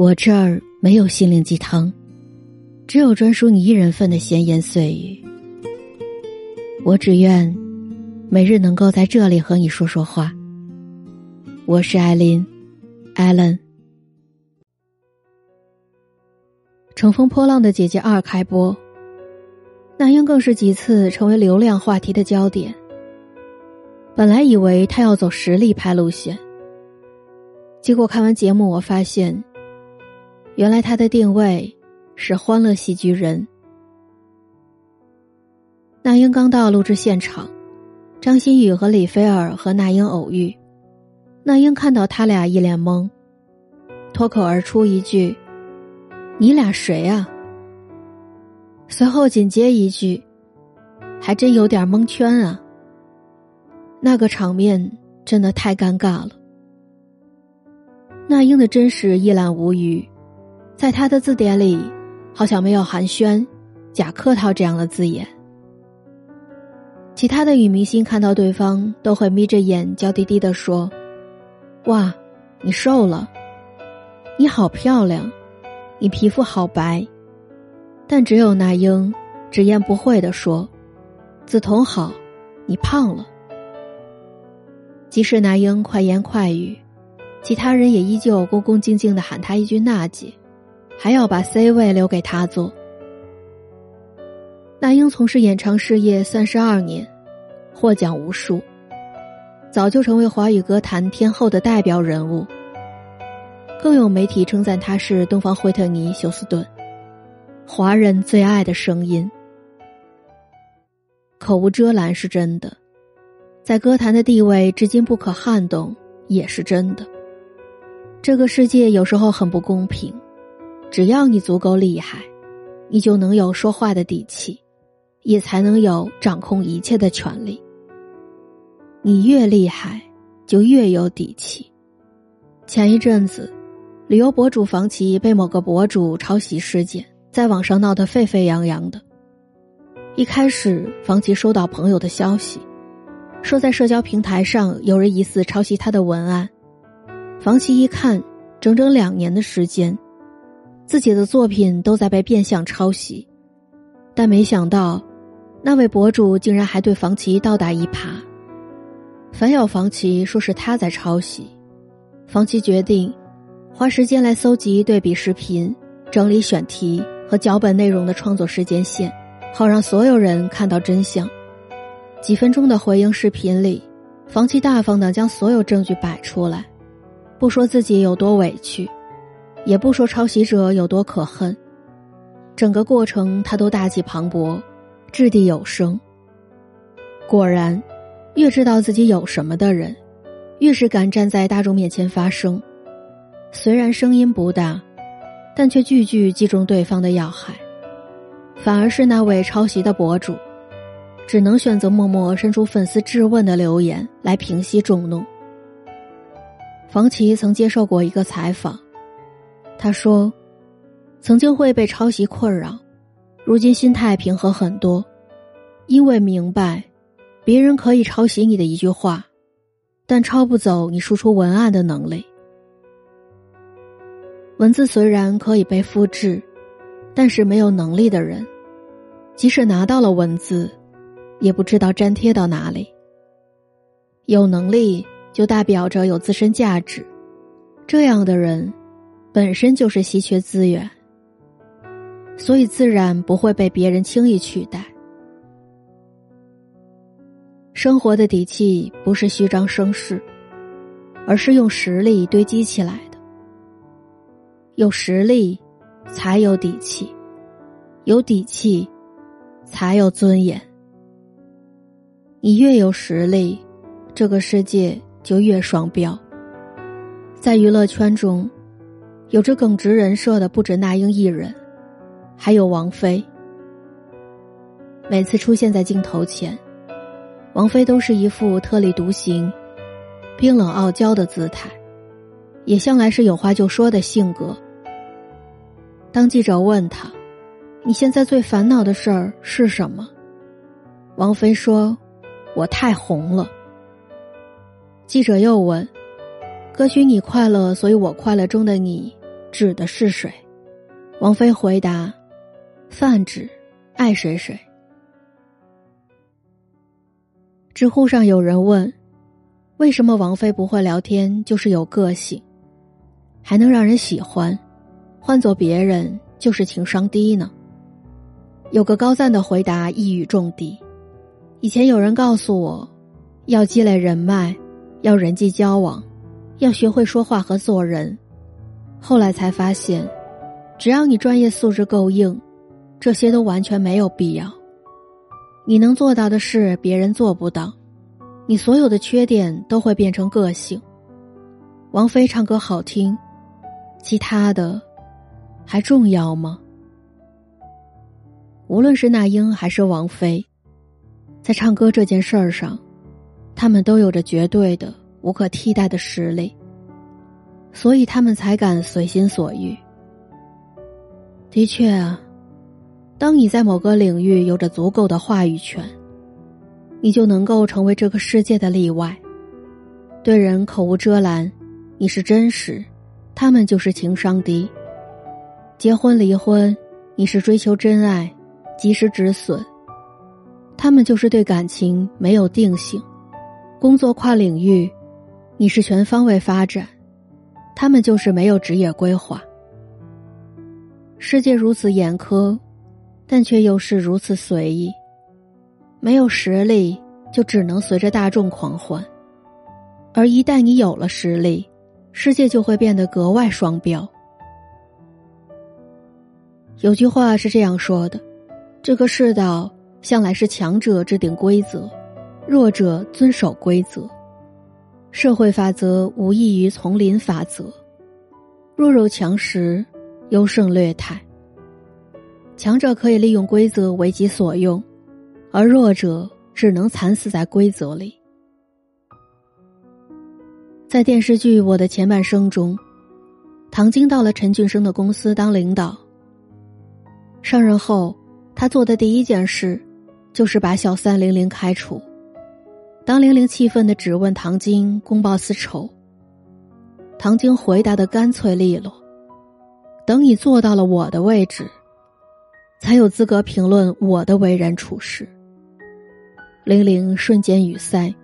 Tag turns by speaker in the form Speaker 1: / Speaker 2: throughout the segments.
Speaker 1: 我这儿没有心灵鸡汤，只有专属你一人份的闲言碎语。我只愿每日能够在这里和你说说话。我是艾琳，艾伦。乘风破浪的姐姐二开播，那英更是几次成为流量话题的焦点。本来以为她要走实力派路线，结果看完节目，我发现。原来他的定位是欢乐喜剧人。那英刚到录制现场，张馨予和李菲儿和那英偶遇，那英看到他俩一脸懵，脱口而出一句：“你俩谁啊？”随后紧接一句：“还真有点蒙圈啊。”那个场面真的太尴尬了。那英的真实一览无余。在他的字典里，好像没有寒暄、假客套这样的字眼。其他的女明星看到对方都会眯着眼，娇滴滴的说：“哇，你瘦了，你好漂亮，你皮肤好白。”但只有那英直言不讳的说：“梓潼好，你胖了。”即使那英快言快语，其他人也依旧恭恭敬敬的喊她一句“娜姐”。还要把 C 位留给他做。那英从事演唱事业三十二年，获奖无数，早就成为华语歌坛天后的代表人物。更有媒体称赞她是东方惠特尼·休斯顿，华人最爱的声音。口无遮拦是真的，在歌坛的地位至今不可撼动也是真的。这个世界有时候很不公平。只要你足够厉害，你就能有说话的底气，也才能有掌控一切的权利。你越厉害，就越有底气。前一阵子，旅游博主房琪被某个博主抄袭事件在网上闹得沸沸扬扬的。一开始，房琪收到朋友的消息，说在社交平台上有人疑似抄袭他的文案。房琪一看，整整两年的时间。自己的作品都在被变相抄袭，但没想到，那位博主竟然还对房琪倒打一耙，反咬房琪说是他在抄袭。房琪决定花时间来搜集对比视频、整理选题和脚本内容的创作时间线，好让所有人看到真相。几分钟的回应视频里，房琪大方的将所有证据摆出来，不说自己有多委屈。也不说抄袭者有多可恨，整个过程他都大气磅礴，掷地有声。果然，越知道自己有什么的人，越是敢站在大众面前发声。虽然声音不大，但却句句击中对方的要害。反而是那位抄袭的博主，只能选择默默伸出粉丝质问的留言来平息众怒。房琪曾接受过一个采访。他说：“曾经会被抄袭困扰，如今心态平和很多，因为明白，别人可以抄袭你的一句话，但抄不走你输出文案的能力。文字虽然可以被复制，但是没有能力的人，即使拿到了文字，也不知道粘贴到哪里。有能力就代表着有自身价值，这样的人。”本身就是稀缺资源，所以自然不会被别人轻易取代。生活的底气不是虚张声势，而是用实力堆积起来的。有实力，才有底气；有底气，才有尊严。你越有实力，这个世界就越双标。在娱乐圈中。有着耿直人设的不止那英一人，还有王菲。每次出现在镜头前，王菲都是一副特立独行、冰冷傲娇的姿态，也向来是有话就说的性格。当记者问她：“你现在最烦恼的事儿是什么？”王菲说：“我太红了。”记者又问：“歌曲《你快乐，所以我快乐》中的你。指的是谁？王菲回答：泛指爱谁谁。知乎上有人问：为什么王菲不会聊天就是有个性，还能让人喜欢？换做别人就是情商低呢？有个高赞的回答一语中的。以前有人告诉我，要积累人脉，要人际交往，要学会说话和做人。后来才发现，只要你专业素质够硬，这些都完全没有必要。你能做到的事，别人做不到；你所有的缺点都会变成个性。王菲唱歌好听，其他的还重要吗？无论是那英还是王菲。在唱歌这件事儿上，他们都有着绝对的、无可替代的实力，所以他们才敢随心所欲。的确啊，当你在某个领域有着足够的话语权，你就能够成为这个世界的例外。对人口无遮拦，你是真实，他们就是情商低。结婚离婚，你是追求真爱，及时止损。他们就是对感情没有定性，工作跨领域，你是全方位发展，他们就是没有职业规划。世界如此严苛，但却又是如此随意。没有实力，就只能随着大众狂欢；而一旦你有了实力，世界就会变得格外双标。有句话是这样说的：这个世道。向来是强者制定规则，弱者遵守规则。社会法则无异于丛林法则，弱肉强食，优胜劣汰。强者可以利用规则为己所用，而弱者只能惨死在规则里。在电视剧《我的前半生》中，唐晶到了陈俊生的公司当领导。上任后，他做的第一件事。就是把小三玲玲开除。当玲玲气愤的质问唐晶公报私仇，唐晶回答的干脆利落：“等你坐到了我的位置，才有资格评论我的为人处事。”玲玲瞬间语塞。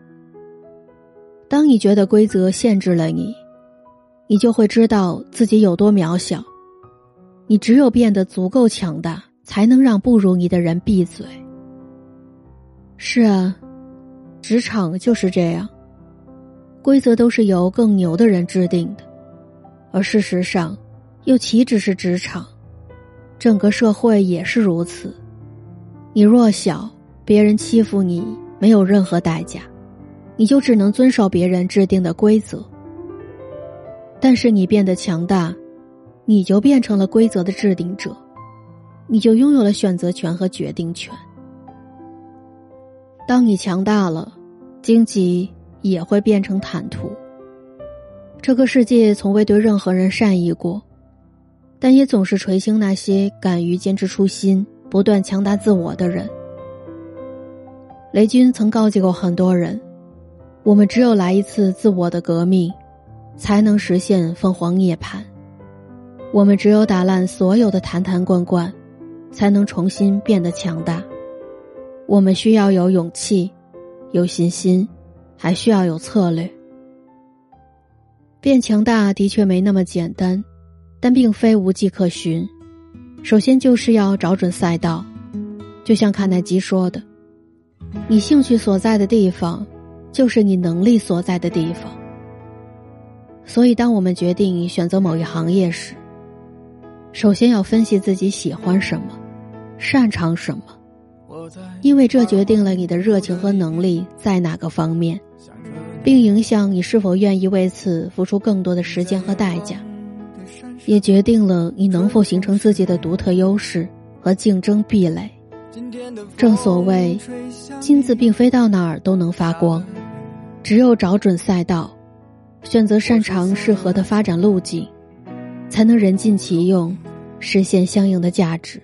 Speaker 1: 当你觉得规则限制了你，你就会知道自己有多渺小。你只有变得足够强大，才能让不如你的人闭嘴。是啊，职场就是这样，规则都是由更牛的人制定的，而事实上，又岂止是职场，整个社会也是如此。你弱小，别人欺负你没有任何代价，你就只能遵守别人制定的规则。但是你变得强大，你就变成了规则的制定者，你就拥有了选择权和决定权。当你强大了，荆棘也会变成坦途。这个世界从未对任何人善意过，但也总是垂青那些敢于坚持初心、不断强大自我的人。雷军曾告诫过很多人：，我们只有来一次自我的革命，才能实现凤凰涅槃；，我们只有打烂所有的坛坛罐罐，才能重新变得强大。我们需要有勇气，有信心，还需要有策略。变强大的确没那么简单，但并非无迹可寻。首先就是要找准赛道，就像卡耐基说的：“你兴趣所在的地方，就是你能力所在的地方。”所以，当我们决定选择某一行业时，首先要分析自己喜欢什么，擅长什么。因为这决定了你的热情和能力在哪个方面，并影响你是否愿意为此付出更多的时间和代价，也决定了你能否形成自己的独特优势和竞争壁垒。正所谓，金子并非到哪儿都能发光，只有找准赛道，选择擅长适合的发展路径，才能人尽其用，实现相应的价值。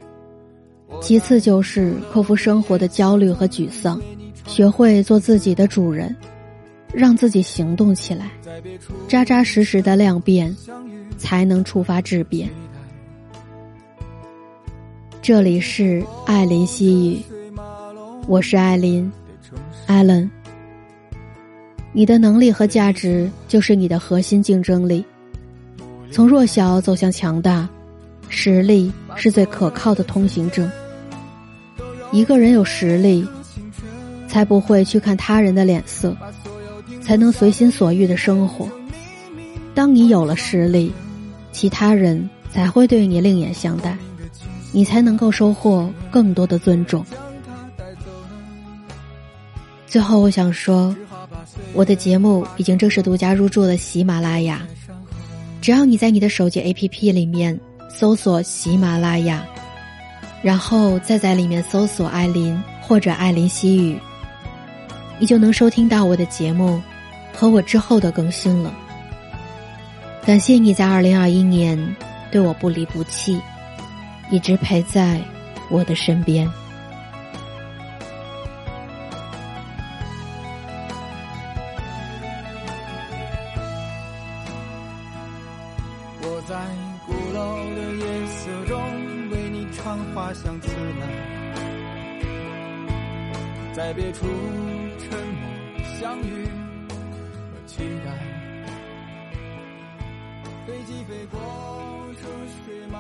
Speaker 1: 其次就是克服生活的焦虑和沮丧，学会做自己的主人，让自己行动起来，扎扎实实的量变，才能触发质变。这里是艾琳西语，我是艾琳，艾伦。你的能力和价值就是你的核心竞争力。从弱小走向强大，实力是最可靠的通行证。一个人有实力，才不会去看他人的脸色，才能随心所欲的生活。当你有了实力，其他人才会对你另眼相待。你才能够收获更多的尊重。最后，我想说，我的节目已经正式独家入驻了喜马拉雅。只要你在你的手机 APP 里面搜索喜马拉雅，然后再在里面搜索艾琳或者艾琳西语，你就能收听到我的节目和我之后的更新了。感谢你在二零二一年对我不离不弃。一直陪在我的身边。
Speaker 2: 我在鼓楼的夜色中为你唱花香自来，在别处沉默相遇和期待，飞机飞过车水马。